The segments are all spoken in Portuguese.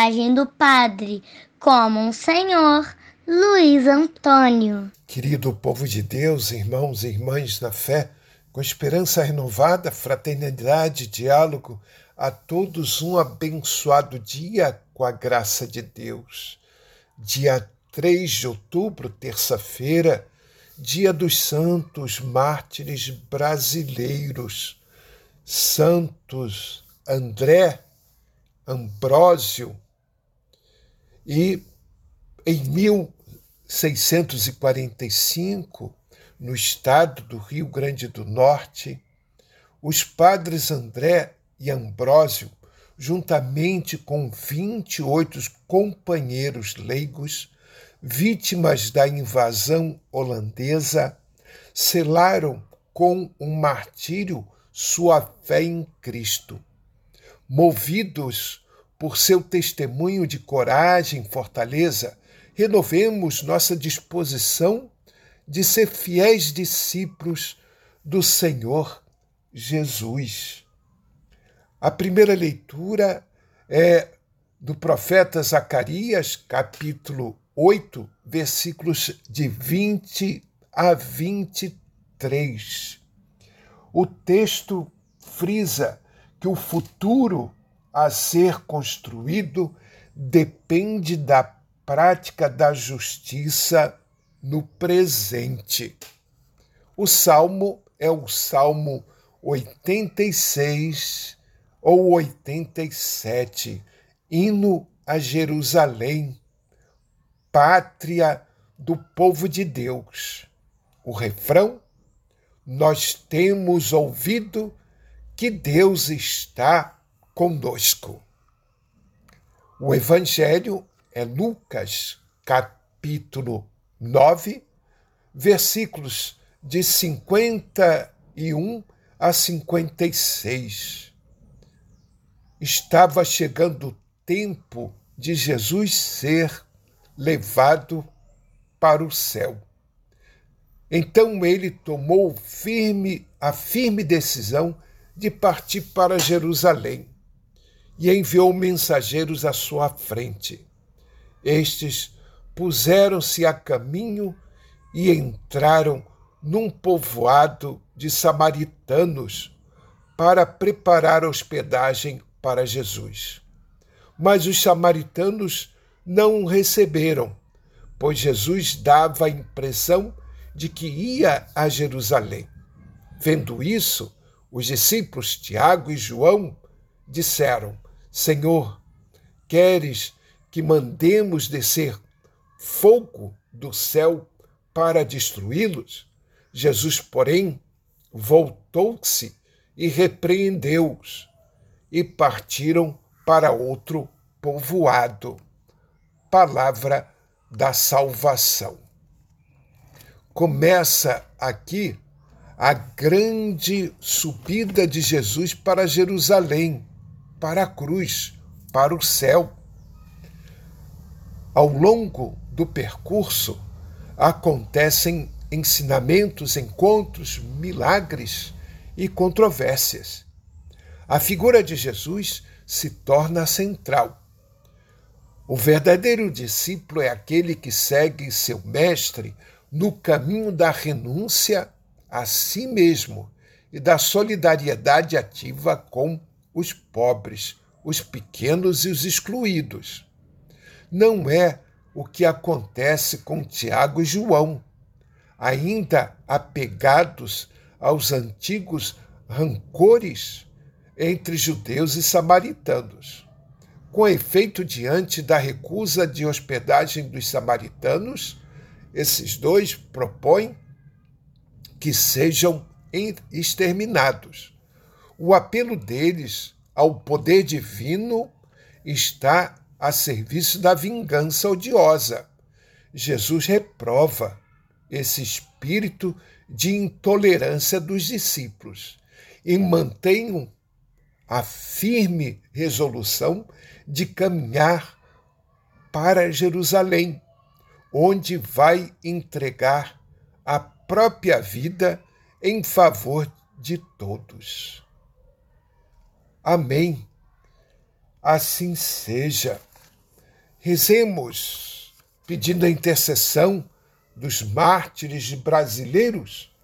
Mensagem do Padre como um Senhor Luiz Antônio. Querido povo de Deus, irmãos e irmãs na fé, com esperança renovada, fraternidade, diálogo, a todos um abençoado dia com a graça de Deus. Dia 3 de outubro, terça-feira, dia dos santos mártires brasileiros, Santos André, Ambrósio, e em 1645, no estado do Rio Grande do Norte, os padres André e Ambrósio, juntamente com 28 companheiros leigos, vítimas da invasão holandesa, selaram com um martírio sua fé em Cristo. Movidos por seu testemunho de coragem e fortaleza, renovemos nossa disposição de ser fiéis discípulos do Senhor Jesus. A primeira leitura é do profeta Zacarias, capítulo 8, versículos de 20 a 23. O texto frisa que o futuro a ser construído depende da prática da justiça no presente. O salmo é o Salmo 86 ou 87, hino a Jerusalém, pátria do povo de Deus. O refrão: Nós temos ouvido que Deus está conosco. O Evangelho é Lucas, capítulo 9, versículos de 51 a 56. Estava chegando o tempo de Jesus ser levado para o céu. Então ele tomou firme a firme decisão de partir para Jerusalém e enviou mensageiros à sua frente. Estes puseram-se a caminho e entraram num povoado de samaritanos para preparar hospedagem para Jesus. Mas os samaritanos não o receberam, pois Jesus dava a impressão de que ia a Jerusalém. Vendo isso, os discípulos Tiago e João disseram: Senhor, queres que mandemos descer fogo do céu para destruí-los? Jesus, porém, voltou-se e repreendeu-os, e partiram para outro povoado. Palavra da salvação. Começa aqui a grande subida de Jesus para Jerusalém, para a cruz, para o céu. Ao longo do percurso, acontecem ensinamentos, encontros, milagres e controvérsias. A figura de Jesus se torna central. O verdadeiro discípulo é aquele que segue seu mestre no caminho da renúncia a si mesmo e da solidariedade ativa com os pobres, os pequenos e os excluídos. Não é o que acontece com Tiago e João, ainda apegados aos antigos rancores entre judeus e samaritanos. Com efeito, diante da recusa de hospedagem dos samaritanos, esses dois propõem que sejam exterminados. O apelo deles ao poder divino está a serviço da vingança odiosa. Jesus reprova esse espírito de intolerância dos discípulos e mantém a firme resolução de caminhar para Jerusalém, onde vai entregar a própria vida em favor de todos. Amém. Assim seja. Rezemos pedindo a intercessão dos mártires brasileiros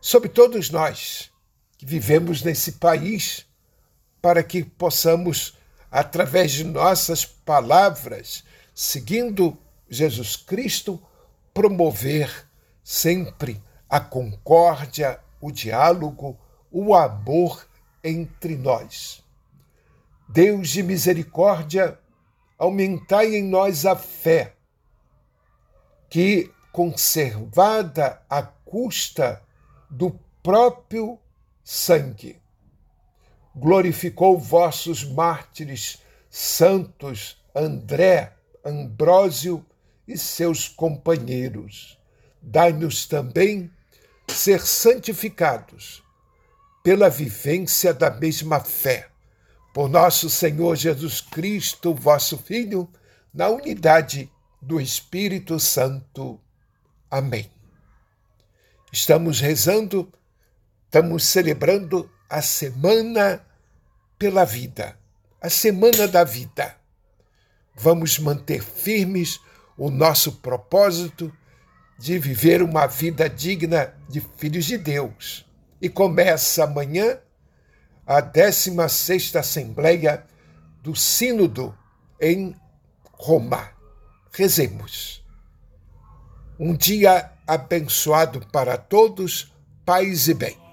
sobre todos nós que vivemos nesse país, para que possamos, através de nossas palavras, seguindo Jesus Cristo, promover sempre a concórdia, o diálogo, o amor entre nós. Deus de misericórdia, aumentai em nós a fé, que, conservada à custa do próprio sangue, glorificou vossos mártires santos André, Ambrósio e seus companheiros. Dai-nos também ser santificados pela vivência da mesma fé por nosso Senhor Jesus Cristo, vosso Filho, na unidade do Espírito Santo. Amém. Estamos rezando, estamos celebrando a Semana pela Vida, a Semana da Vida. Vamos manter firmes o nosso propósito de viver uma vida digna de filhos de Deus. E começa amanhã a 16ª Assembleia do Sínodo em Roma. Rezemos. Um dia abençoado para todos, paz e bem.